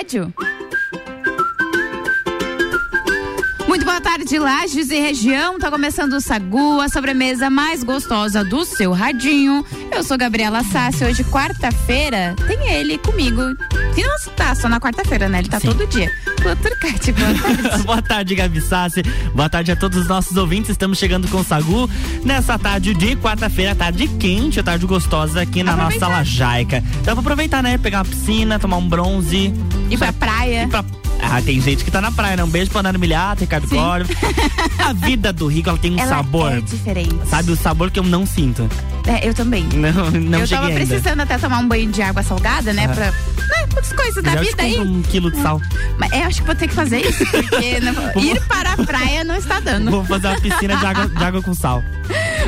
rádio. Muito boa tarde, Lages e região. Tá começando o Sagu, a sobremesa mais gostosa do seu radinho. Eu sou Gabriela Sassi. Hoje, quarta-feira, tem ele comigo. E não tá só na quarta-feira, né? Ele tá Sim. todo dia. Tarde, boa tarde. boa tarde, Gabi Sassi. Boa tarde a todos os nossos ouvintes. Estamos chegando com o Sagu nessa tarde de quarta-feira, tarde quente, tarde gostosa aqui na aproveitar. nossa lajaica. Então, vou aproveitar, né? Pegar uma piscina, tomar um bronze. Ir pra praia. Ir pra ah, tem gente que tá na praia, né? Um beijo pra Ana Milhata, Ricardo Córdova. A vida do rico, ela tem um ela sabor. É diferente. Sabe, o sabor que eu não sinto. É, eu também. Não, não Eu tava ainda. precisando até tomar um banho de água salgada, né? Ah. Pra. Né, as coisas da vida aí. Um quilo de sal. Mas eu acho que vou ter que fazer isso, porque não, ir para a praia não está dando. Vou fazer uma piscina de água, de água com sal.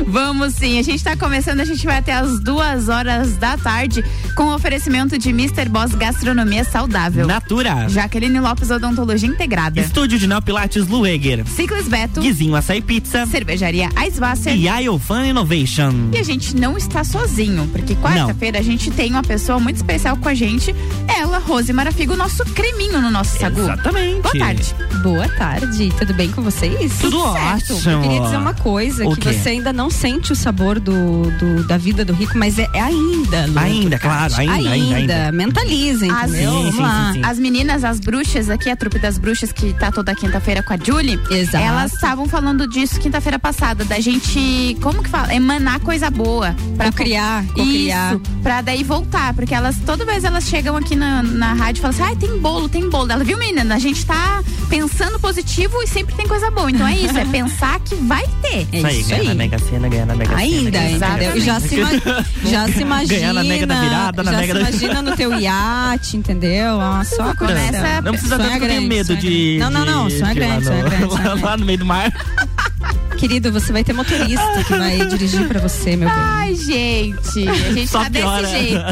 Vamos sim, a gente está começando, a gente vai até as duas horas da tarde com o oferecimento de Mr. Boss Gastronomia Saudável. Natura. Jaqueline Lopes Odontologia Integrada. Estúdio de Neopilates Lueger. Ciclis Beto. Guizinho Açaí Pizza. Cervejaria Eiswasser. E Iofan Innovation. E a gente não está sozinho, porque quarta-feira a gente tem uma pessoa muito especial com a gente, ela, Rose Marafigo, nosso creminho no nosso sagu. Exatamente. Boa tarde. Boa tarde, tudo bem com vocês? Tudo, Tudo ótimo. Eu queria dizer uma coisa, o que quê? você ainda não sente o sabor do, do da vida do rico, mas é, é ainda. Ainda, claro, ainda, ainda. Ainda, ainda. mentaliza, entendeu? Sim, sim, sim, sim, As meninas, as bruxas aqui, a trupe das bruxas que tá toda quinta-feira com a Julie, Exato. elas estavam falando disso quinta-feira passada, da gente, como que fala? Emanar coisa boa. Pra criar, criar. Isso, pra daí voltar, porque elas, toda vez elas chegam aqui na, na rádio e falam assim, ai, ah, tem bolo, tem bolo. Ela, viu, menina, a gente tá pensando positivo e sempre tem coisa boa. Então é isso, é pensar que vai ter. É isso aí, ganhar na Mega Sena, ganhar na Mega Sena. Ainda? Já se, já se imagina. Ganhar na Mega da Virada, na já Mega se imagina no teu iate, entendeu? Ah, só começa. Não precisa tanto ter medo de. Não, não, não, sonho é grande, sonho é grande. Lá no meio do mar. Querido, você vai ter motorista que vai dirigir pra você, meu bem. Ai, gente. A gente Só tá piora. desse jeito.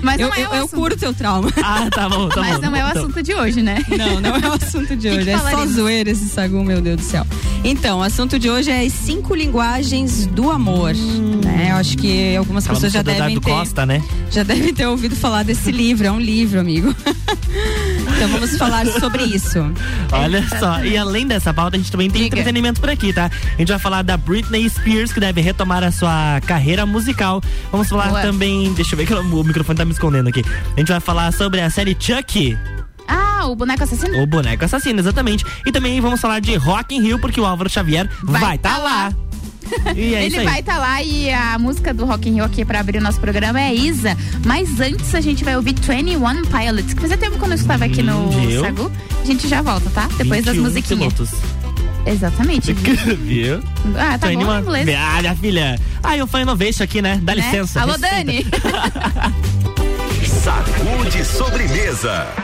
Mas eu, não é eu, eu curo teu trauma. Ah, tá bom, tá Mas bom. não é o então. assunto de hoje, né? Não, não é o assunto de hoje. É só zoeira esse sagu, meu Deus do céu. Então, o assunto de hoje é as cinco linguagens do amor. Hum. Né? Eu acho que algumas pessoas já devem ter. Costa, né? Já devem ter ouvido falar desse livro. É um livro, amigo. Então vamos falar sobre isso. Olha só, e além dessa pauta, a gente também tem Diga. entretenimento por aqui, tá? A gente vai falar da Britney Spears, que deve retomar a sua carreira musical. Vamos falar Boa. também. Deixa eu ver que o microfone tá me escondendo aqui. A gente vai falar sobre a série Chucky. Ah, o boneco assassino? O boneco assassino, exatamente. E também vamos falar de Rock in Rio, porque o Álvaro Xavier vai estar tá lá. lá. É Ele vai estar tá lá e a música do Rock in Rio aqui pra abrir o nosso programa é Isa. Mas antes a gente vai ouvir 21 Pilots, que fazia tempo quando eu estava aqui no Viu? Sagu. A gente já volta, tá? Depois das musiquinhas. Pilotos. Exatamente. Viu? Ah, tá bom, inglês. Ah, minha filha. Ah, eu falei isso aqui, né? Dá né? licença. Alô, Dani. Sacude sobremesa.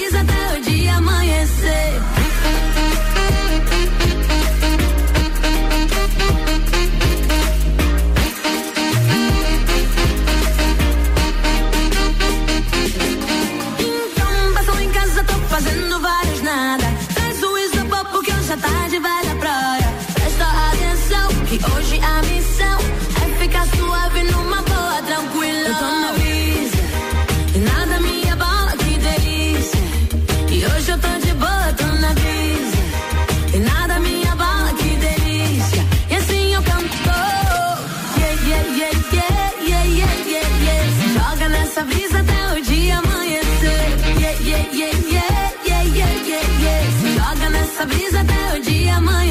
Nessa até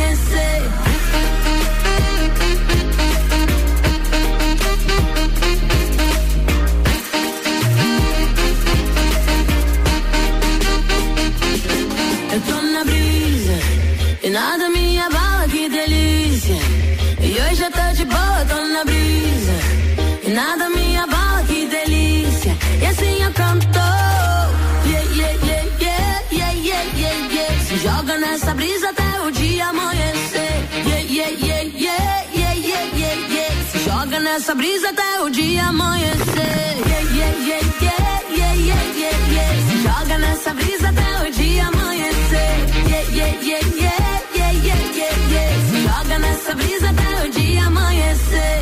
nessa brisa até o dia amanhecer. Yeah, yeah, yeah, yeah, yeah, yeah, yeah, yeah. Joga nessa brisa até o dia amanhecer. Yeah, yeah, yeah, yeah, yeah, yeah, yeah, yeah. Joga nessa brisa até o dia amanhecer.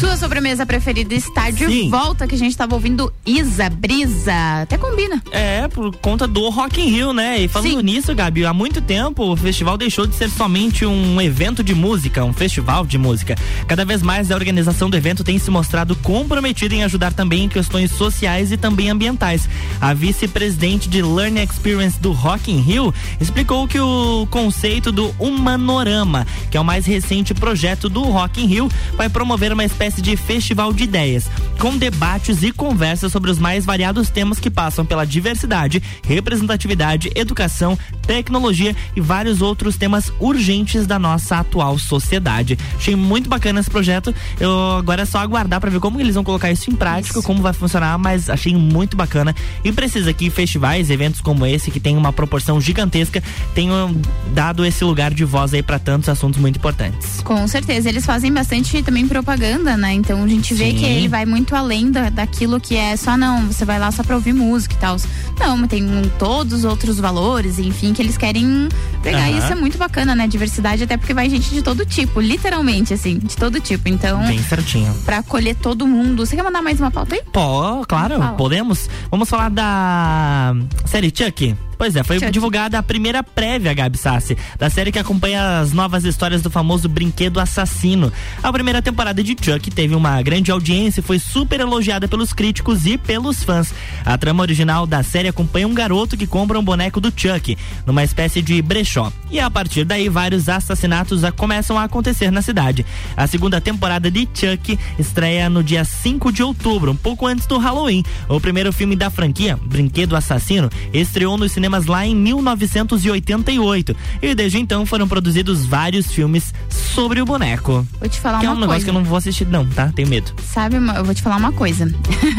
Sua sobremesa preferida está de Sim. volta, que a gente estava ouvindo Isa Brisa. Até combina. É, por conta do Rock in Rio, né? E falando Sim. nisso, Gabi, há muito tempo o festival deixou de ser somente um evento de música, um festival de música. Cada vez mais a organização do evento tem se mostrado comprometida em ajudar também em questões sociais e também ambientais. A vice-presidente de Learning Experience do Rock in Rio explicou que o conceito do Humanorama, que é o mais recente projeto do Rock in Rio, vai promover uma espécie espécie de festival de ideias, com debates e conversas sobre os mais variados temas que passam pela diversidade, representatividade, educação, tecnologia e vários outros temas urgentes da nossa atual sociedade. Achei muito bacana esse projeto. Eu agora é só aguardar para ver como eles vão colocar isso em prática, isso. como vai funcionar, mas achei muito bacana e precisa que festivais, eventos como esse que tem uma proporção gigantesca, tenham dado esse lugar de voz aí para tantos assuntos muito importantes. Com certeza, eles fazem bastante também propaganda, né? Então a gente vê Sim. que ele vai muito além da, daquilo que é só não, você vai lá só pra ouvir música e tal. Não, tem um, todos os outros valores, enfim, que eles querem pegar. Uhum. Isso é muito bacana, né? Diversidade, até porque vai gente de todo tipo, literalmente, assim, de todo tipo. Então. Bem certinho. Pra acolher todo mundo. Você quer mandar mais uma pauta aí? Pô, claro, podemos. Vamos falar da série Chuck. Pois é, foi Chuck. divulgada a primeira prévia, Gabi Sassi, da série que acompanha as novas histórias do famoso brinquedo assassino. A primeira temporada de Chuck teve uma grande audiência e foi super elogiada pelos críticos e pelos fãs. A trama original da série acompanha um garoto que compra um boneco do Chuck, numa espécie de brechó. E a partir daí, vários assassinatos começam a acontecer na cidade. A segunda temporada de Chuck estreia no dia 5 de outubro, um pouco antes do Halloween. O primeiro filme da franquia, Brinquedo Assassino, estreou nos cinemas cinemas lá em 1988. E desde então foram produzidos vários filmes sobre o boneco. Vou te falar que uma coisa. é um negócio que eu não vou assistir, não, tá? Tenho medo. Sabe, eu vou te falar uma coisa.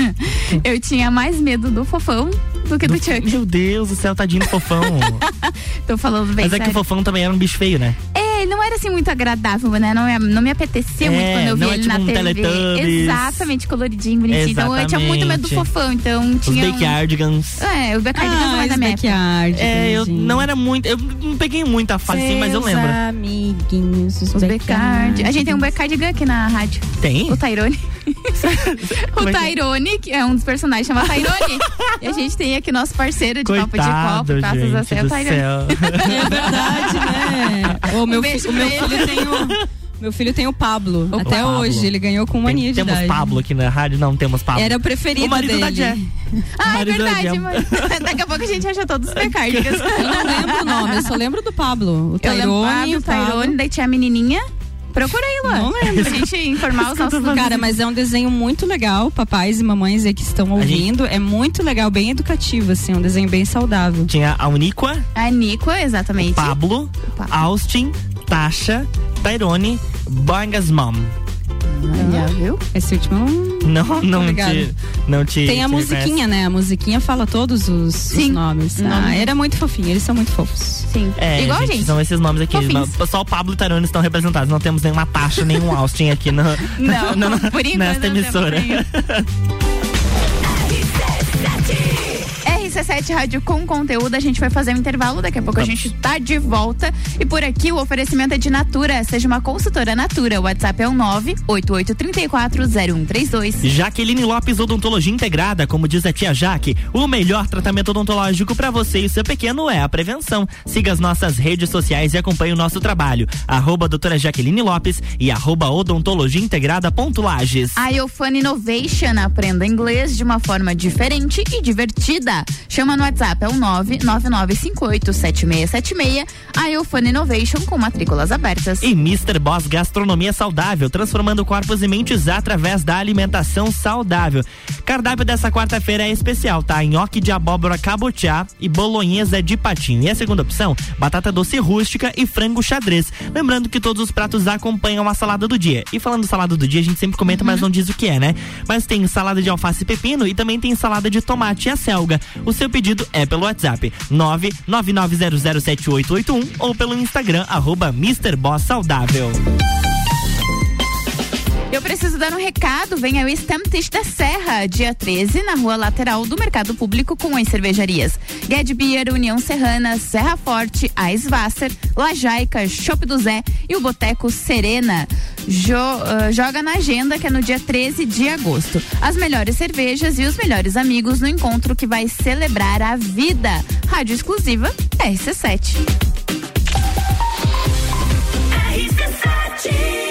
eu tinha mais medo do fofão do que do, do Chuck. Meu Deus, o céu tadinho do fofão. Tô falando bem. Mas sério. é que o fofão também era um bicho feio, né? É, ele não era assim muito agradável, né? Não, não me apeteceu é, muito quando eu vi é ele tipo na um TV. Exatamente, coloridinho, bonitinho. Exatamente. Então eu tinha muito medo do fofão. Então tinha. Os Backyardigans. Um... É, o Backyardigans ah, não é da minha É, eu não era muito. Eu não peguei muita fase assim, mas eu lembro. amiguinhos, os, os Backyard. A gente tem um Backyardigan aqui na rádio. Tem? O Tyrone. o é Tyrone, que é um dos personagens, chama Tyrone. e a gente tem aqui nosso parceiro de Coitado, papo de copo, graças a o Tyrone. É verdade, né? O meu, um o meu filho tem um. Meu filho tem o Pablo. O até Pablo. hoje. Ele ganhou com mania tem, de Temos idade. Pablo aqui na rádio? Não, temos Pablo. Era o preferido o marido dele. Da Jé. Ah, é verdade. Mas daqui a pouco a gente acha todos os pecárnicos. Eu não lembro o nome, eu só lembro do Pablo. O Tairone. O Tairone, daí tinha a menininha. Procura aí, Luan. Não lembro. Pra gente informar os nossos Cara, mas é um desenho muito legal, papais e mamães aí que estão ouvindo. Gente... É muito legal, bem educativo, assim, um desenho bem saudável. Tinha a Uniqua. A Uniqua, exatamente. O Pablo, o Pablo. Austin, Tasha, Tyrone, Bangas Mom. Ah, viu? Esse último não, não te, não te. Tem a te musiquinha, né? A musiquinha fala todos os, Sim. os nomes. Ah, era muito fofinho, eles são muito fofos. Sim. É, Igual gente, a gente. São esses nomes aqui. Só o Pablo e o Tarone estão representados. Não temos nenhuma taxa, nenhum Austin aqui no, não, no, no, por nesta emissora. RC7 Rádio com conteúdo. A gente vai fazer um intervalo, daqui a pouco Vamos. a gente tá de volta. E por aqui o oferecimento é de Natura. Seja uma consultora Natura. O WhatsApp é o 988340132. Jaqueline Lopes Odontologia Integrada, como diz a tia Jaque, o melhor tratamento odontológico para você e seu pequeno é a prevenção. Siga as nossas redes sociais e acompanhe o nosso trabalho. Arroba doutora Jaqueline Lopes e arroba odontologia integrada ponto Lages. A Innovation aprenda inglês de uma forma diferente e divertida. Chama no WhatsApp, é o 999587676. A Eufone Innovation com matrículas abertas. E Mr. Boss Gastronomia Saudável, transformando corpos e mentes através da alimentação saudável. Cardápio dessa quarta-feira é especial, tá? Nhoque de abóbora cabotiá e bolonhesa de patinho. E a segunda opção, batata doce rústica e frango xadrez. Lembrando que todos os pratos acompanham a salada do dia. E falando salada do dia, a gente sempre comenta, uhum. mas não diz o que é, né? Mas tem salada de alface e pepino e também tem salada de tomate e acelga. O seu pedido é pelo WhatsApp 999007881 ou pelo Instagram arroba Mr. Boss Saudável. Eu preciso dar um recado, vem ao Stamptish da Serra, dia 13, na rua lateral do Mercado Público com as cervejarias. Ged Beer, União Serrana, Serra Forte, Aisvasser, Lajaica, Shop do Zé e o Boteco Serena. Jo, uh, joga na agenda que é no dia 13 de agosto. As melhores cervejas e os melhores amigos no encontro que vai celebrar a vida. Rádio exclusiva RC7. RC7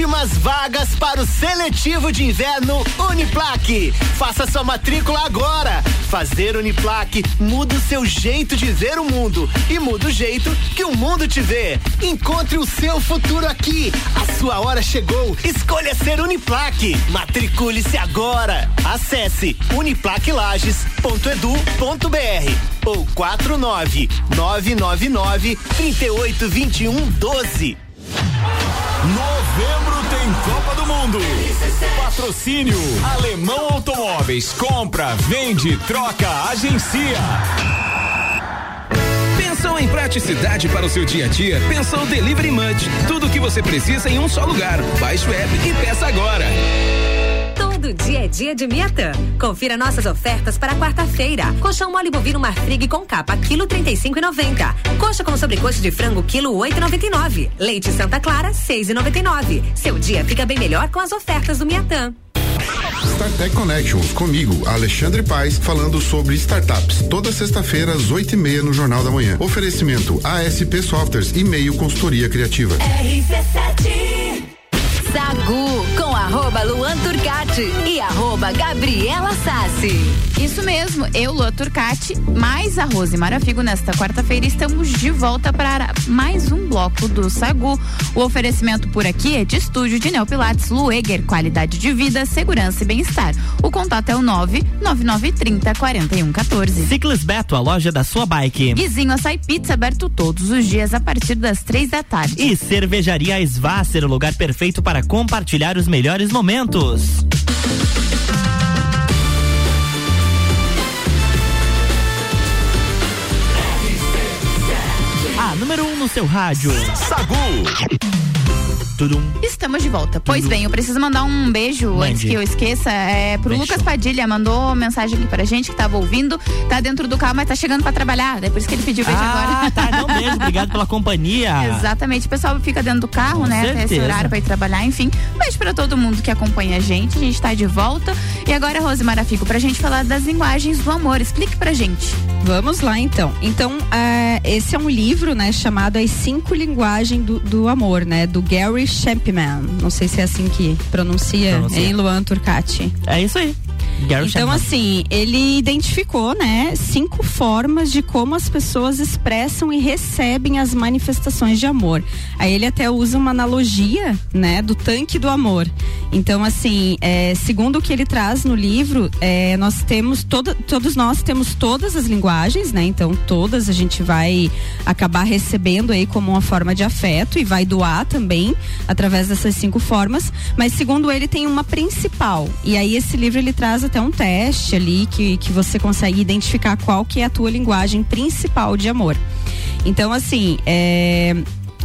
últimas vagas para o seletivo de inverno Uniplaque. Faça sua matrícula agora. Fazer Uniplaque muda o seu jeito de ver o mundo e muda o jeito que o mundo te vê. Encontre o seu futuro aqui. A sua hora chegou. Escolha ser Uniplaque. Matricule-se agora. Acesse uniplaquelages.edu.br ou 49 999 3821 12. Novembro tem Copa do Mundo. Patrocínio Alemão Automóveis. Compra, vende, troca, agencia. Pensou em praticidade para o seu dia a dia? Pensou Delivery Munch. Tudo o que você precisa em um só lugar. Baixe o app e peça agora. Do dia a dia de Miatã. Confira nossas ofertas para quarta-feira. Colchão mole bovino Marfrig com capa, quilo 35,90. Coxa com sobrecoxa de frango, quilo 8,99. Leite Santa Clara, 6,99. Seu dia fica bem melhor com as ofertas do Miatã. StarTech Connections, comigo, Alexandre Paes, falando sobre startups. Toda sexta-feira, às oito e meia, no Jornal da Manhã. Oferecimento ASP Softwares e meio consultoria criativa. RC7 Sagu com arroba Luan Turcati e arroba Gabriela Sassi. Isso mesmo, eu, Luan Turcati, mais a Rose Marafigo nesta quarta-feira estamos de volta para mais um bloco do Sagu. O oferecimento por aqui é de estúdio de Neopilates Lueger, qualidade de vida, segurança e bem-estar. O contato é o nove nove nove trinta quarenta e um 14. Ciclis Beto, a loja da sua bike. Guizinho Açaí Pizza aberto todos os dias a partir das três da tarde. E Cervejaria Svasser, o lugar perfeito para compartilhar os melhores momentos. A número 1 um no seu rádio. Sagu. Tudum. Estamos de volta. Pois bem, eu preciso mandar um beijo Mande. antes que eu esqueça. É, pro Beijo. Lucas Padilha, mandou mensagem aqui pra gente que tava ouvindo. Tá dentro do carro, mas tá chegando pra trabalhar. É por isso que ele pediu beijo Ah, agora. tá. Não, beijo. Obrigado pela companhia. Exatamente, o pessoal fica dentro do carro, Com né? Até esse certeza. horário pra ir trabalhar, enfim. Beijo pra todo mundo que acompanha a gente. A gente tá de volta. E agora, Rose Marafico, pra gente falar das linguagens do amor. Explique pra gente. Vamos lá então. Então, é, esse é um livro, né, chamado As Cinco Linguagens do, do Amor, né, do Gary Champman. Não sei se é assim que pronuncia, Pronuncia. em Luan Turcati. É isso aí. Gary Então, Chapman. assim, ele identificou, né, cinco formas de como as pessoas expressam e recebem as manifestações de amor. Aí ele até usa uma analogia, né, do tanque do amor. Então, assim, é, segundo o que ele traz no livro, é, nós temos toda, todos nós temos todas as linguagens, né? Então, todas a gente vai acabar recebendo aí como uma forma de afeto e vai doar também através dessas cinco formas. Mas segundo ele tem uma principal. E aí esse livro ele traz até um teste ali que, que você consegue identificar qual que é a tua linguagem principal de amor. Então, assim, é,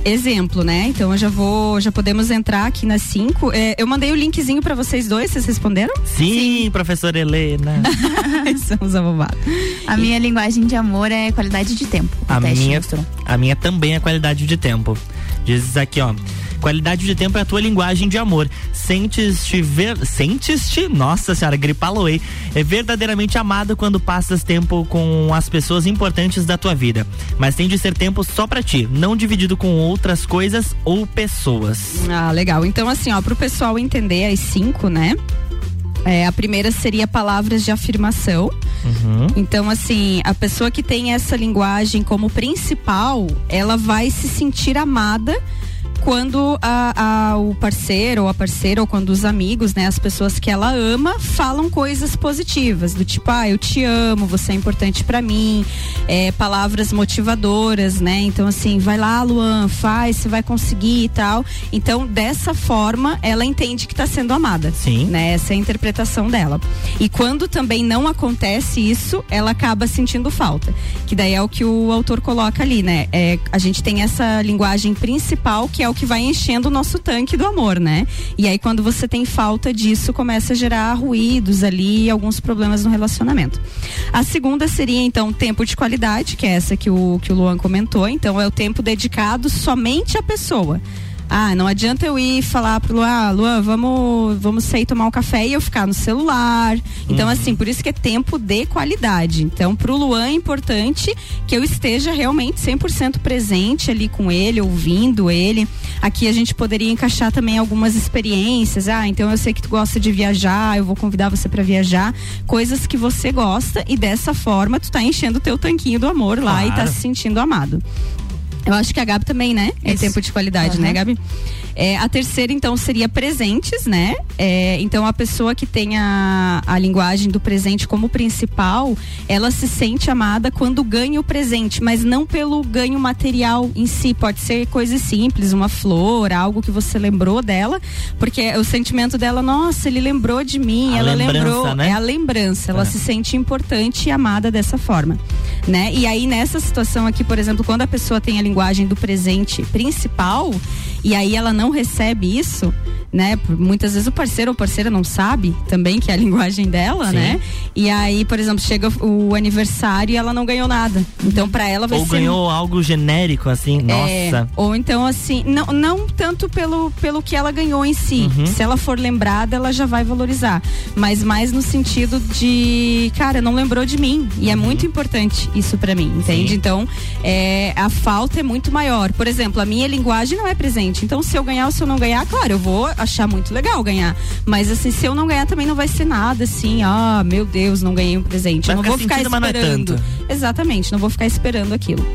Exemplo, né? Então eu já vou, já podemos entrar aqui nas cinco. É, eu mandei o linkzinho pra vocês dois, vocês responderam? Sim, professora Helena. Somos abobados. A minha linguagem de amor é qualidade de tempo. A minha, mostrou. a minha também é qualidade de tempo. Diz aqui, ó. Qualidade de tempo é a tua linguagem de amor. Sentes-te ver, sentes-te, nossa senhora, gripaloei. É verdadeiramente amado quando passas tempo com as pessoas importantes da tua vida. Mas tem de ser tempo só pra ti, não dividido com outras coisas ou pessoas. Ah, legal. Então, assim, ó, pro pessoal entender as cinco, né? É, a primeira seria palavras de afirmação. Uhum. Então, assim, a pessoa que tem essa linguagem como principal, ela vai se sentir amada quando a, a- o parceiro ou a parceira, ou quando os amigos, né, as pessoas que ela ama, falam coisas positivas, do tipo, ah, eu te amo, você é importante pra mim, é, palavras motivadoras, né? Então, assim, vai lá, Luan, faz, você vai conseguir e tal. Então, dessa forma, ela entende que tá sendo amada. Sim. Né? Essa é a interpretação dela. E quando também não acontece isso, ela acaba sentindo falta. Que daí é o que o autor coloca ali, né? É, a gente tem essa linguagem principal que é o que vai enchendo o nosso tanque do amor, né? E aí quando você tem falta disso, começa a gerar ruídos ali, alguns problemas no relacionamento. A segunda seria então tempo de qualidade, que é essa que o que o Luan comentou. Então é o tempo dedicado somente à pessoa. Ah, não adianta eu ir falar pro Luan, ah, Luan, vamos, vamos sair tomar um café e eu ficar no celular. Então, assim, por isso que é tempo de qualidade. Então, pro Luan é importante que eu esteja realmente 100% presente ali com ele, ouvindo ele. Aqui a gente poderia encaixar também algumas experiências. Ah, então eu sei que tu gosta de viajar, eu vou convidar você para viajar. Coisas que você gosta e dessa forma tu tá enchendo o teu tanquinho do amor lá e tá Claro. se sentindo amado. Eu acho que a Gabi também, né? É Isso. tempo de qualidade, né, Uhum. Gabi? É, a terceira, então, seria presentes, né? É, então, a pessoa que tem a, a linguagem do presente como principal, ela se sente amada quando ganha o presente, mas não pelo ganho material em si. Pode ser coisas simples, uma flor, algo que você lembrou dela, porque o sentimento dela, nossa, ele lembrou de mim, A ela lembrou. né? É a lembrança, ela É. se sente importante e amada dessa forma, né? E aí nessa situação aqui, por exemplo, quando a pessoa tem a linguagem do presente principal e aí ela não recebe isso, né? Muitas vezes o parceiro ou parceira não sabe também que é a linguagem dela, Sim. né? E aí, por exemplo, chega o aniversário e ela não ganhou nada. Então, para ela vai ou ser. Ou ganhou algo genérico, assim, é, nossa. Ou então, assim, não, não tanto pelo, pelo que ela ganhou em si. Uhum. Se ela for lembrada, ela já vai valorizar. Mas mais no sentido de, cara, não lembrou de mim. E é uhum. é muito importante isso para mim, entende? Sim. Então, é, a falta é muito maior. Por exemplo, a minha linguagem não é presente. Então, se eu ganhar ou se eu não ganhar, claro, eu vou achar muito legal ganhar. Mas assim, se eu não ganhar também não vai ser nada assim, ah, meu Deus, não ganhei um presente. Vai eu não vou ficar é esperando. É Exatamente, não vou ficar esperando aquilo.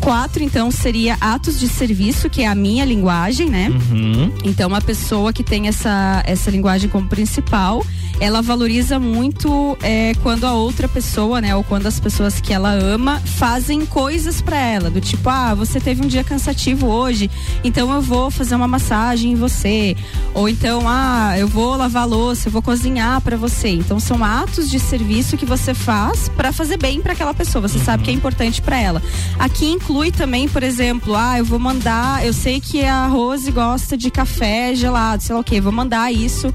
Quatro, então, seria atos de serviço, que é a minha linguagem, né? Uhum. Então, uma pessoa que tem essa, essa linguagem como principal, ela valoriza muito é, quando a outra pessoa, né, ou quando as pessoas que ela ama fazem coisas para ela, do tipo, ah, você teve um dia cansativo hoje, então eu vou fazer uma massagem em você, ou então, ah, eu vou lavar louça, eu vou cozinhar para você. Então são atos de serviço que você faz para fazer bem para aquela pessoa. Você uhum. sabe que é importante para ela. Aqui inclui também, por exemplo, ah, eu vou mandar, eu sei que a Rose gosta de café gelado, sei lá o que, vou mandar isso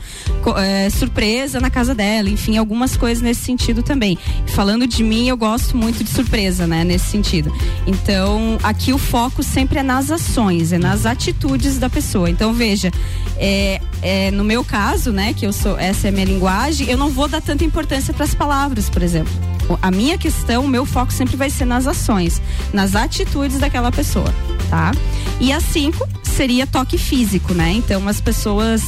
é, surpresa na casa dela, enfim, algumas coisas nesse sentido também. Falando de mim, eu gosto muito de surpresa, né, nesse sentido. Então, aqui o foco sempre é nas ações, é nas atitudes da pessoa. Então, veja, é, é, no meu caso, né, que eu sou, essa é a minha linguagem, eu não vou dar tanta importância para as palavras, por exemplo. A minha questão, o meu foco sempre vai ser nas ações, nas atitudes daquela pessoa, tá? E a cinco seria toque físico, né? Então as pessoas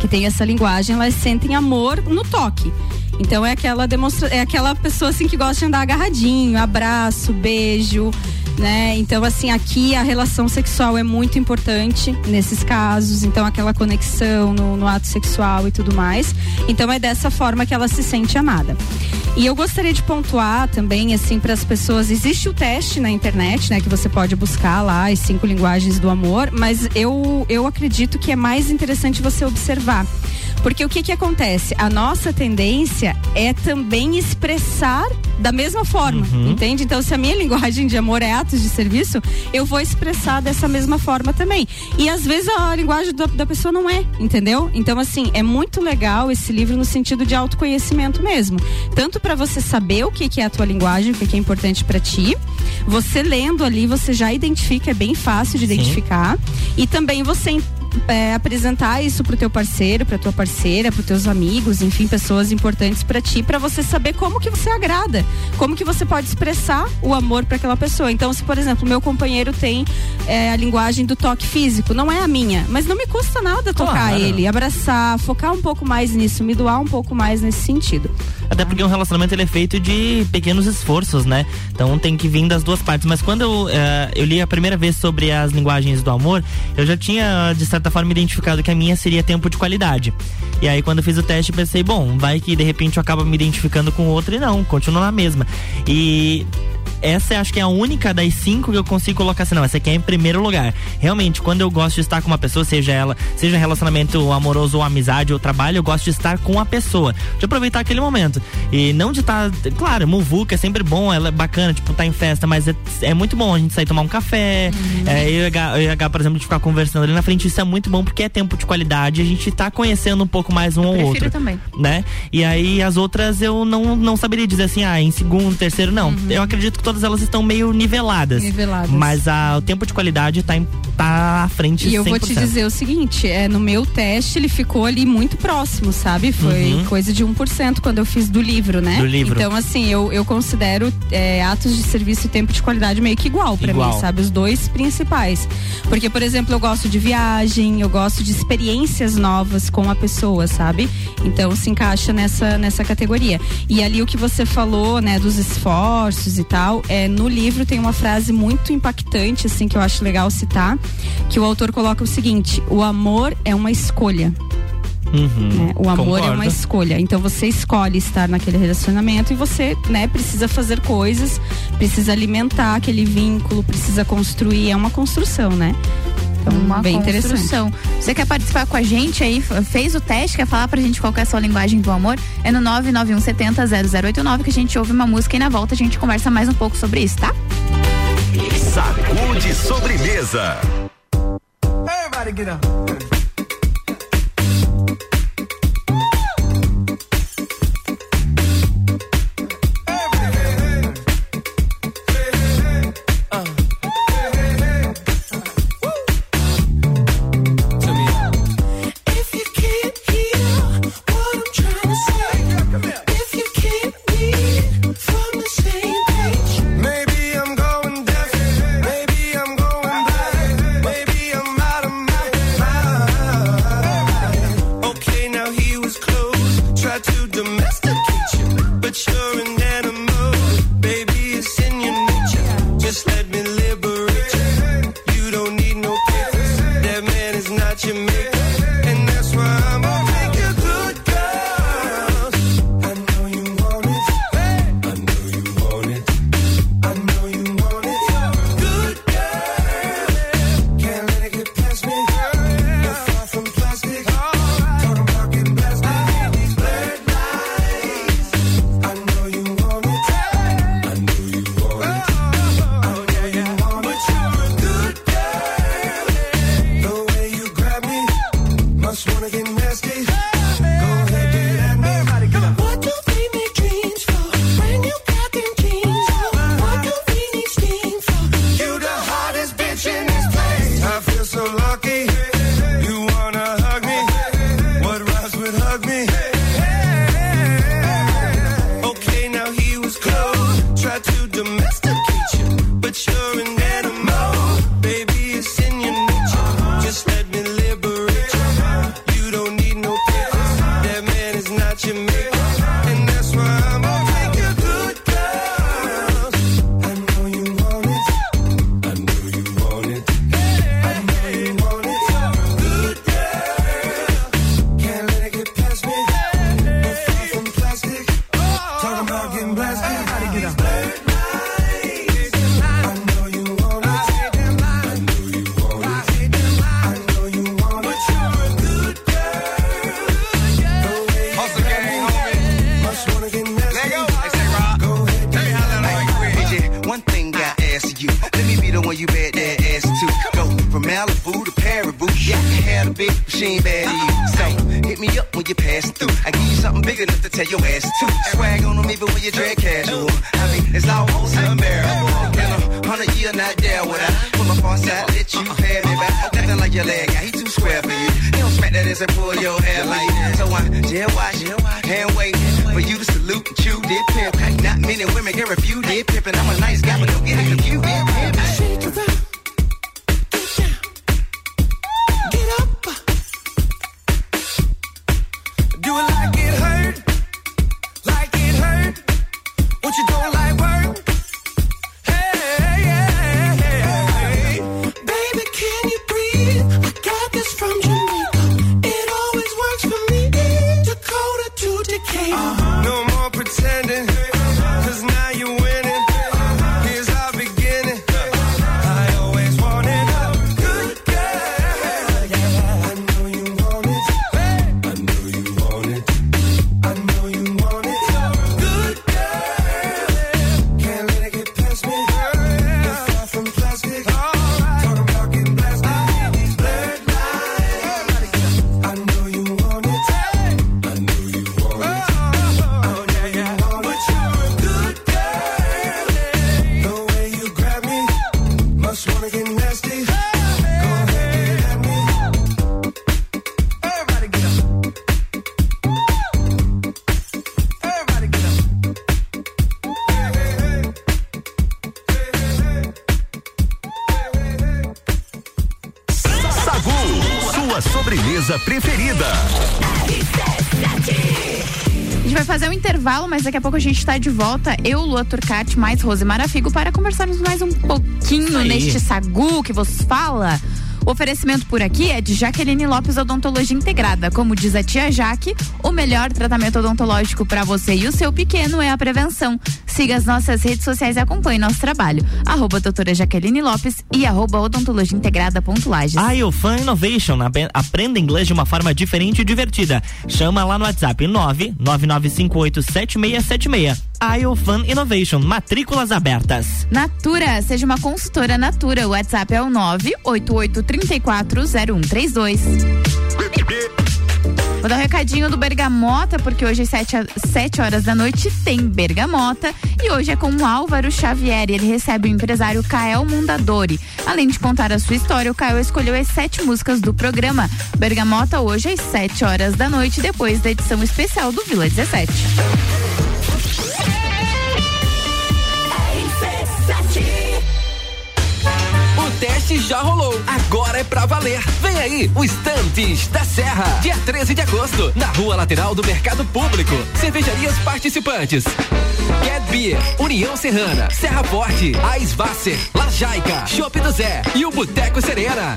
que tem essa linguagem, elas sentem amor no toque. Então é aquela demonstra é aquela pessoa assim que gosta de andar agarradinho, abraço, beijo, né? Então assim, aqui a relação sexual é muito importante nesses casos, então aquela conexão no, no ato sexual e tudo mais. Então é dessa forma que ela se sente amada. E eu gostaria de pontuar também, assim, para as pessoas, existe o teste na internet, né, que você pode buscar lá as cinco linguagens do amor, mas eu, eu acredito que é mais interessante você observar. Porque o que que acontece? A nossa tendência é também expressar da mesma forma, uhum. entende? Então, se a minha linguagem de amor é atos de serviço, eu vou expressar dessa mesma forma também. E às vezes a linguagem da, da pessoa não é, entendeu? Então, assim, é muito legal esse livro no sentido de autoconhecimento mesmo. Tanto para você saber o que, que é a tua linguagem, o que, que é importante para ti. Você lendo ali, você já identifica, é bem fácil de identificar. Sim. E também você é, apresentar isso pro teu parceiro, pra tua parceira, pros teus amigos, enfim, pessoas importantes para ti, para você saber como que você agrada, como que você pode expressar o amor para aquela pessoa. Então, se por exemplo, meu companheiro tem é, a linguagem do toque físico, não é a minha, mas não me custa nada tocar claro. ele, abraçar, focar um pouco mais nisso, me doar um pouco mais nesse sentido. Até porque um relacionamento ele é feito de pequenos esforços, né? Então tem que vir das duas partes. Mas quando eu, uh, eu li a primeira vez sobre as linguagens do amor, eu já tinha, de certa forma, identificado que a minha seria tempo de qualidade. E aí quando fiz o teste, pensei, bom, vai que de repente eu acabo me identificando com outra e não, continua na mesma. E essa acho que é a única das cinco que eu consigo colocar assim, não, essa aqui é em primeiro lugar. Realmente, quando eu gosto de estar com uma pessoa, seja ela, seja relacionamento amoroso ou amizade ou trabalho, eu gosto de estar com a pessoa. De aproveitar aquele momento. E não de estar, claro, muvuca é sempre bom, ela é bacana, tipo, tá em festa, mas é, é muito bom a gente sair tomar um café. Uhum. É, eu, eu e a por exemplo, de ficar conversando ali na frente, isso é muito bom porque é tempo de qualidade, a gente tá conhecendo um pouco mais um eu ou outro. também. Né? E aí as outras eu não, não saberia dizer assim, ah, em segundo, terceiro, não. Uhum. Eu acredito que todas elas estão meio niveladas. Niveladas. Mas a, o tempo de qualidade tá, em, tá à frente E eu vou te dizer o seguinte, é, no meu teste ele ficou ali muito próximo, sabe? Foi uhum. coisa de 1% quando eu fiz do livro, né? Do livro. Então, assim, eu, eu considero é, atos de serviço e tempo de qualidade meio que igual para mim, sabe? Os dois principais. Porque, por exemplo, eu gosto de viagem, eu gosto de experiências novas com a pessoa, sabe? Então se encaixa nessa, nessa categoria. E ali o que você falou, né, dos esforços e tal, é, no livro tem uma frase muito impactante, assim, que eu acho legal citar, que o autor coloca o seguinte: o amor é uma escolha. Uhum, né? O amor concordo. é uma escolha. Então você escolhe estar naquele relacionamento e você, né, precisa fazer coisas, precisa alimentar aquele vínculo, precisa construir. É uma construção, né? Então, uma Bem construção. Você quer participar com a gente aí? Fez o teste, quer falar pra gente qual é a sua linguagem do amor? É no 991700089 que a gente ouve uma música e na volta a gente conversa mais um pouco sobre isso, tá? Sacude sobremesa. Everybody get up. tear your ass too. Swag on them even when you drag casual. I mean, it's almost unbearable. In a hundred year, not there with I pull up on side, let you pay me back. Nothing like your leg, he too square for you. He don't smack that ass and pull your hair like. So I jail watch, hand wait for you to salute and chew did pimp. Not many women get reviewed. it pimping. I'm a nice guy, but don't get it confused. mas daqui a pouco a gente está de volta. Eu, Lua Turcati, mais Rosemara Figo, para conversarmos mais um pouquinho Aí. neste sagu que vos fala. O oferecimento por aqui é de Jaqueline Lopes Odontologia Integrada. Como diz a tia Jaque, o melhor tratamento odontológico para você e o seu pequeno é a prevenção. Siga as nossas redes sociais e acompanhe nosso trabalho. Arroba doutora Jaqueline Lopes e arroba odontologia integrada ponto Lages. A Iofan Innovation, aprenda inglês de uma forma diferente e divertida. Chama lá no WhatsApp 999587676. Iofan Innovation, matrículas abertas. Natura, seja uma consultora Natura. O WhatsApp é o 988340132. Vou dar um recadinho do Bergamota, porque hoje às 7, 7 horas da noite tem Bergamota. E hoje é com o Álvaro Xavier. Ele recebe o empresário Kael Mundadori. Além de contar a sua história, o Kael escolheu as sete músicas do programa. Bergamota hoje às 7 horas da noite, depois da edição especial do Vila 17. Teste já rolou. Agora é pra valer. Vem aí, o Estantes da Serra. Dia 13 de agosto, na rua lateral do Mercado Público. Cervejarias participantes. Cat Beer, União Serrana, Serra Forte, Aisvasser, Lajaica, Chopp do Zé e o Boteco Serena.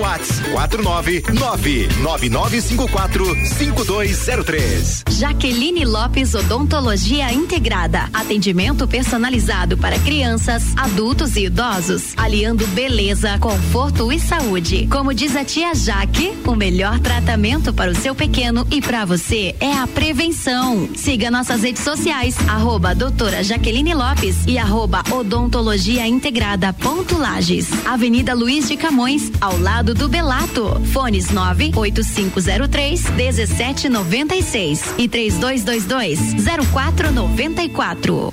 WhatsApp 49999545203. Jaqueline Lopes Odontologia Integrada. Atendimento personalizado para crianças, adultos e idosos, aliando beleza, conforto e saúde. Como diz a tia Jaque, o melhor tratamento para o seu pequeno e para você é a prevenção. Siga nossas redes sociais, arroba doutora Jaqueline Lopes e arroba odontologia integrada ponto Lages. Avenida Luiz de Camões, ao lado do Belato. Fones 98503 1796 e 3222 0494.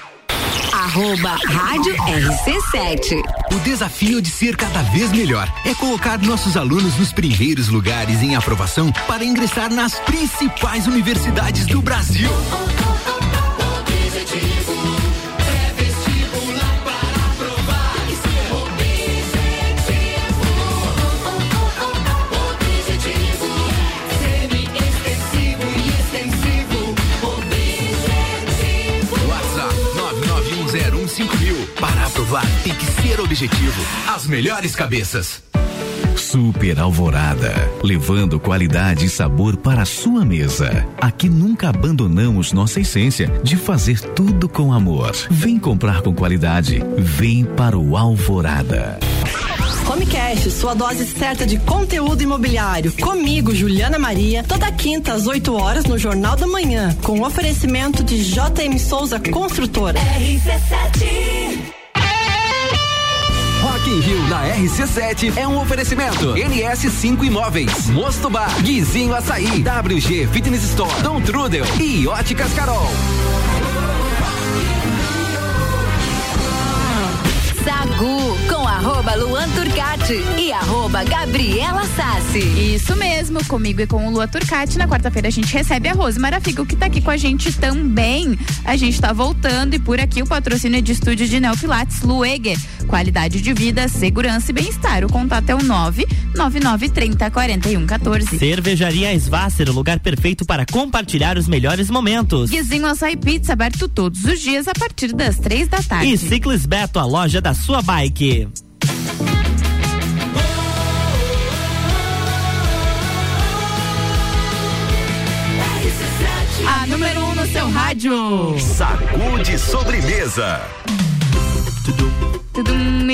Arroba Rádio RC7. O desafio de ser cada vez melhor é colocar nossos alunos nos primeiros lugares em aprovação para ingressar nas principais universidades do Brasil. Aprovar tem que ser objetivo. As melhores cabeças. Super Alvorada, levando qualidade e sabor para a sua mesa. Aqui nunca abandonamos nossa essência de fazer tudo com amor. Vem comprar com qualidade. Vem para o Alvorada. Home Cash, sua dose certa de conteúdo imobiliário. Comigo, Juliana Maria, toda quinta às 8 horas no Jornal da Manhã, com oferecimento de JM Souza Construtora. RC7 Rock in Rio na RC7 é um oferecimento. NS5 Imóveis, Mosto Bar, Guizinho Açaí, WG Fitness Store, Dom Trudel e Óticas Carol. Sagu com arroba Luan Turcati e arroba Gabriela Sassi. Isso mesmo, comigo e com o Lua Turcati. Na quarta-feira a gente recebe a Rose Marafigo, que tá aqui com a gente também. A gente tá voltando e por aqui o patrocínio é de estúdio de Neopilates Lueger. Qualidade de vida, segurança e bem-estar. O contato é o 99930 4114. Cervejaria Svasser, o lugar perfeito para compartilhar os melhores momentos. Guizinho Açaí Pizza, aberto todos os dias a partir das três da tarde. E Ciclis Beto, a loja da sua bike. A número 1 um no seu rádio. Sacude sobremesa. Tudum,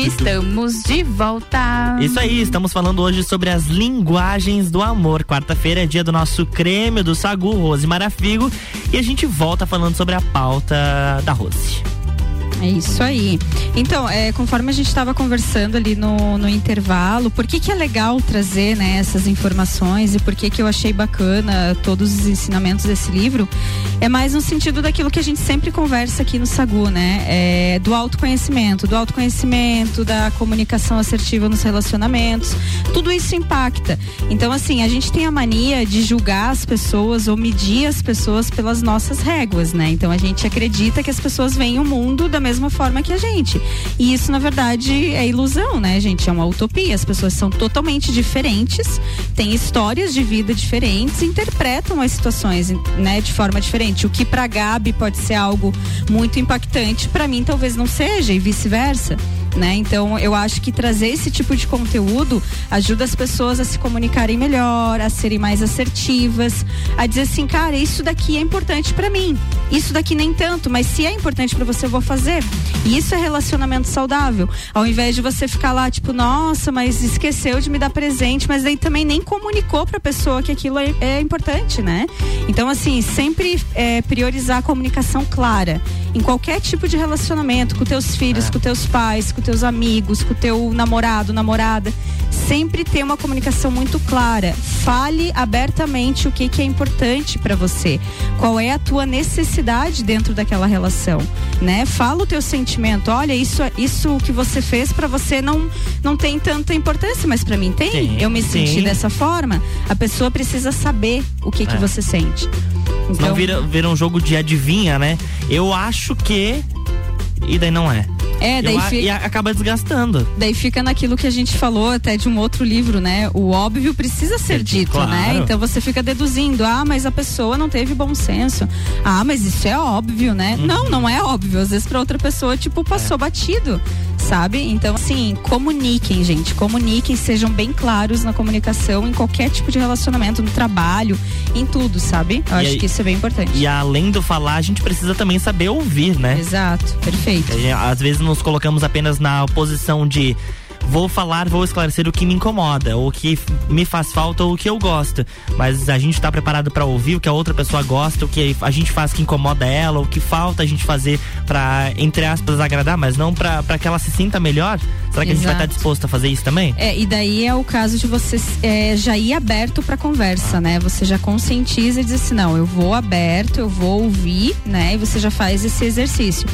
estamos de volta. Isso aí, estamos falando hoje sobre as linguagens do amor. Quarta-feira é dia do nosso creme do Sagu, Rose Marafigo, e a gente volta falando sobre a pauta da Rose. É isso aí. Então, é, conforme a gente estava conversando ali no, no intervalo, por que, que é legal trazer né, essas informações e por que, que eu achei bacana todos os ensinamentos desse livro? É mais no sentido daquilo que a gente sempre conversa aqui no Sagu, né? É, do autoconhecimento, do autoconhecimento, da comunicação assertiva nos relacionamentos. Tudo isso impacta. Então, assim, a gente tem a mania de julgar as pessoas ou medir as pessoas pelas nossas réguas, né? Então a gente acredita que as pessoas veem o mundo da mesma forma que a gente. E isso, na verdade, é ilusão, né, gente? É uma utopia. As pessoas são totalmente diferentes, têm histórias de vida diferentes, interpretam as situações, né, de forma diferente. O que para Gabi pode ser algo muito impactante, para mim talvez não seja e vice-versa. Né? Então, eu acho que trazer esse tipo de conteúdo ajuda as pessoas a se comunicarem melhor, a serem mais assertivas, a dizer assim, cara, isso daqui é importante para mim. Isso daqui nem tanto, mas se é importante para você, eu vou fazer. E isso é relacionamento saudável. Ao invés de você ficar lá, tipo, nossa, mas esqueceu de me dar presente, mas aí também nem comunicou pra pessoa que aquilo é, é importante, né? Então, assim, sempre é, priorizar a comunicação clara em qualquer tipo de relacionamento, com teus filhos, com teus pais, com teus amigos, com teu namorado, namorada. Sempre ter uma comunicação muito clara. Fale abertamente o que, que é importante para você. Qual é a tua necessidade dentro daquela relação, né? Fala o teu sentimento. Olha, isso isso que você fez para você não não tem tanta importância, mas para mim tem. Sim, Eu me senti sim. dessa forma. A pessoa precisa saber o que que É. você sente. Não vira, vira um jogo de adivinha, né? Eu acho que. E daí não é. É, daí Eu fica- E acaba desgastando. Daí fica naquilo que a gente falou até de um outro livro, né? O óbvio precisa ser dito, claro. né? Então você fica deduzindo, ah, mas a pessoa não teve bom senso. Ah, mas isso é óbvio, né? Uhum. Não, não é óbvio. Às vezes pra outra pessoa, tipo, passou É. batido, sabe? Então, assim, comuniquem, gente. Comuniquem, sejam bem claros na comunicação, em qualquer tipo de relacionamento, no trabalho, em tudo, sabe? Eu E acho aí- que isso é bem importante. E além do falar, a gente precisa também saber ouvir, né? Exato, perfeito. Às vezes nos colocamos apenas na posição de vou falar, vou esclarecer o que me incomoda, ou o que me faz falta ou o que eu gosto. Mas a gente tá preparado pra ouvir o que a outra pessoa gosta, o que a gente faz que incomoda ela, o que falta a gente fazer pra, entre aspas, agradar, mas não pra que ela se sinta melhor. Será que a gente vai estar Exato. disposto a fazer isso também? É, e daí é o caso de você é, já ir aberto pra conversa, né? Você já conscientiza e diz assim, não, eu vou aberto, eu vou ouvir, né? E você já faz esse exercício.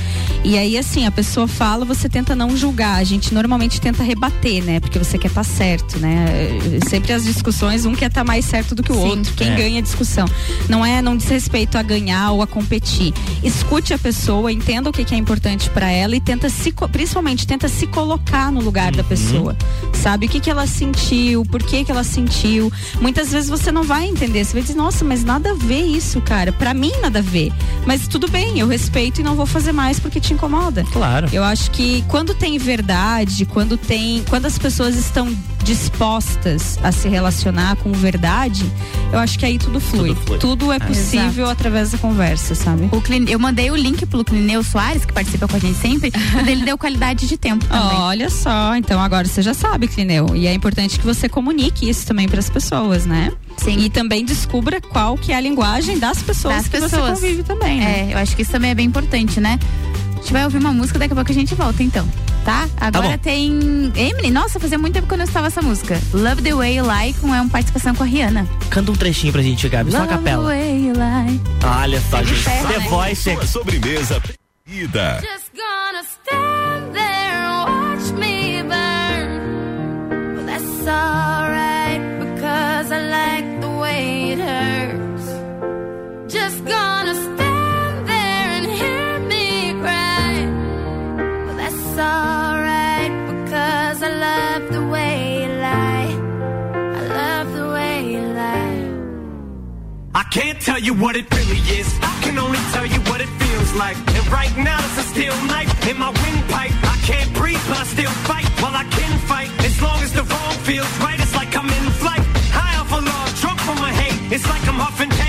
E aí, assim, a pessoa fala, você tenta não julgar. A gente normalmente tenta rebater, né? Porque você quer estar certo, né? É, Sempre as discussões, um quer estar mais certo do que o Sim. outro. Quem É. ganha a discussão. Não é, não diz respeito a ganhar ou a competir. Escute a pessoa, entenda o que, que é importante pra ela e tenta se, principalmente, tenta se colocar no lugar da pessoa. Sabe o que que ela sentiu, por que que ela sentiu. Muitas vezes você não vai entender, você vai dizer, nossa, mas nada a ver isso, cara. Pra mim nada a ver. Mas tudo bem, eu respeito e não vou fazer mais porque te incomoda. Claro. Eu acho que quando tem verdade, quando tem, quando as pessoas estão dispostas a se relacionar com verdade, eu acho que aí tudo flui. Tudo, flui. é Ah, possível através da conversa, sabe? O Clin- eu mandei o link pro Clineu Soares, que participa com a gente sempre, mas ele deu qualidade de tempo também. Olha só, então agora você já sabe, Clineu. E é importante que você comunique isso também para as pessoas, né? Sim. E também descubra qual que é a linguagem das pessoas das que pessoas. você convive também, né? É, eu acho que isso também é bem importante, né? A gente vai ouvir uma música, daqui a pouco a gente volta, então. Tá? tá? Agora tá tem. Emily, nossa, fazia muito tempo que eu não estava essa música. Love the Way You Lie com é uma participação com a Rihanna. Canta um trechinho pra gente, Gabi, Love só a capela. The way you lie. Ah, olha só, Segue é gente. Terra, the né? Voice. Sua sobremesa preferida. Just gonna stand there and watch me burn. That's all. tell you what it really is. I can only tell you what it feels like. And right now it's a steel knife in my windpipe. I can't breathe, but I still fight. While I can fight, as long as the wrong feels right, it's like I'm in flight. High off a log, drunk from my hate. It's like I'm huffing.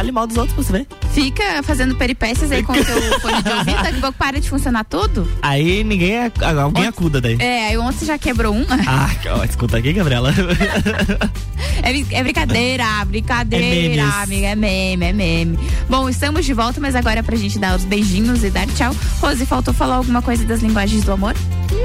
fale mal dos outros pra você ver. Fica fazendo peripécias aí com o seu fone de ouvido, daqui a pouco para de funcionar tudo. Aí ninguém, é- alguém acuda daí. É, aí ontem já quebrou uma. Ah, ó, escuta aqui, Gabriela. é, é, brincadeira, brincadeira, é amiga, é meme, é meme. Bom, estamos de volta, mas agora é pra gente dar os beijinhos e dar tchau. Rose, faltou falar alguma coisa das linguagens do amor?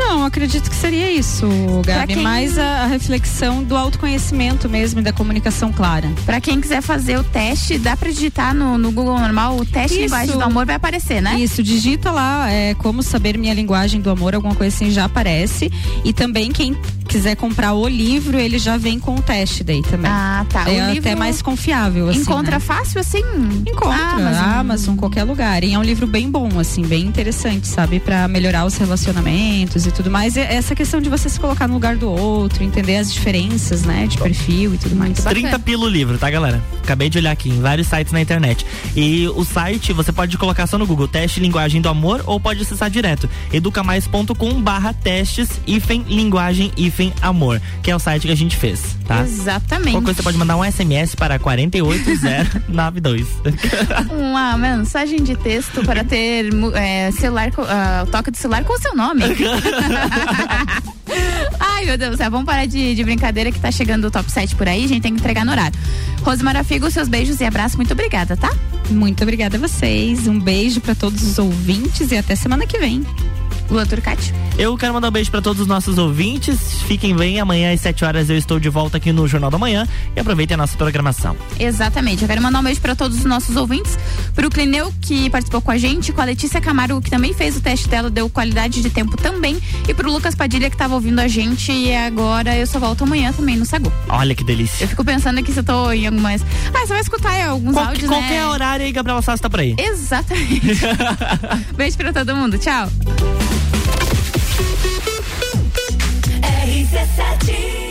Não, acredito que seria isso, Gabi. Quem... Mais a, reflexão do autoconhecimento mesmo e da comunicação clara. Para quem quiser fazer o teste, dá para digitar no, no, Google normal o teste isso. linguagem do amor vai aparecer, né? Isso, digita lá é, como saber minha linguagem do amor, alguma coisa assim já aparece. E também quem quiser comprar o livro, ele já vem com o teste daí também. Ah, tá. É o até mais confiável. Assim, encontra né? fácil assim? Encontra. Amazon. Amazon, qualquer lugar. E é um livro bem bom, assim, bem interessante, sabe? para melhorar os relacionamentos e tudo mais. E essa questão de você se colocar no lugar do outro, entender as diferenças, né? De perfil e tudo mais. 30 pilo o livro, tá, galera? Acabei de olhar aqui em vários sites na internet. E o site você pode colocar só no Google, teste linguagem do amor, ou pode acessar direto. educamais.com barra testes, hífen, linguagem, hífen, amor. Que é o site que a gente fez, tá? Exatamente. Qualquer coisa você pode mandar um SMS para 48092. Uma mensagem de texto para ter é, celular, uh, toque de celular com seu nome. Ai, meu Deus do céu, vamos parar de, de, brincadeira que tá chegando o top 7 por aí, a gente tem que entregar no horário. Rosemara Figo, seus beijos e abraços, muito obrigada, tá? Muito obrigada a vocês, um beijo para todos os ouvintes e até semana que vem. Lua Turcati. Eu quero mandar um beijo para todos os nossos ouvintes. Fiquem bem. Amanhã às 7 horas eu estou de volta aqui no Jornal da Manhã e aproveitem a nossa programação. Exatamente. Eu quero mandar um beijo para todos os nossos ouvintes, para o Clineu que participou com a gente, com a Letícia Camargo que também fez o teste dela, deu qualidade de tempo também, e para o Lucas Padilha que estava ouvindo a gente e agora eu só volto amanhã também no Sagu. Olha que delícia. Eu fico pensando aqui se eu tô em algumas. Ah, você vai escutar alguns Qual, áudios, qualquer né? horário aí, Gabriela Sassi tá por aí. Exatamente. beijo para todo mundo. Tchau. RC7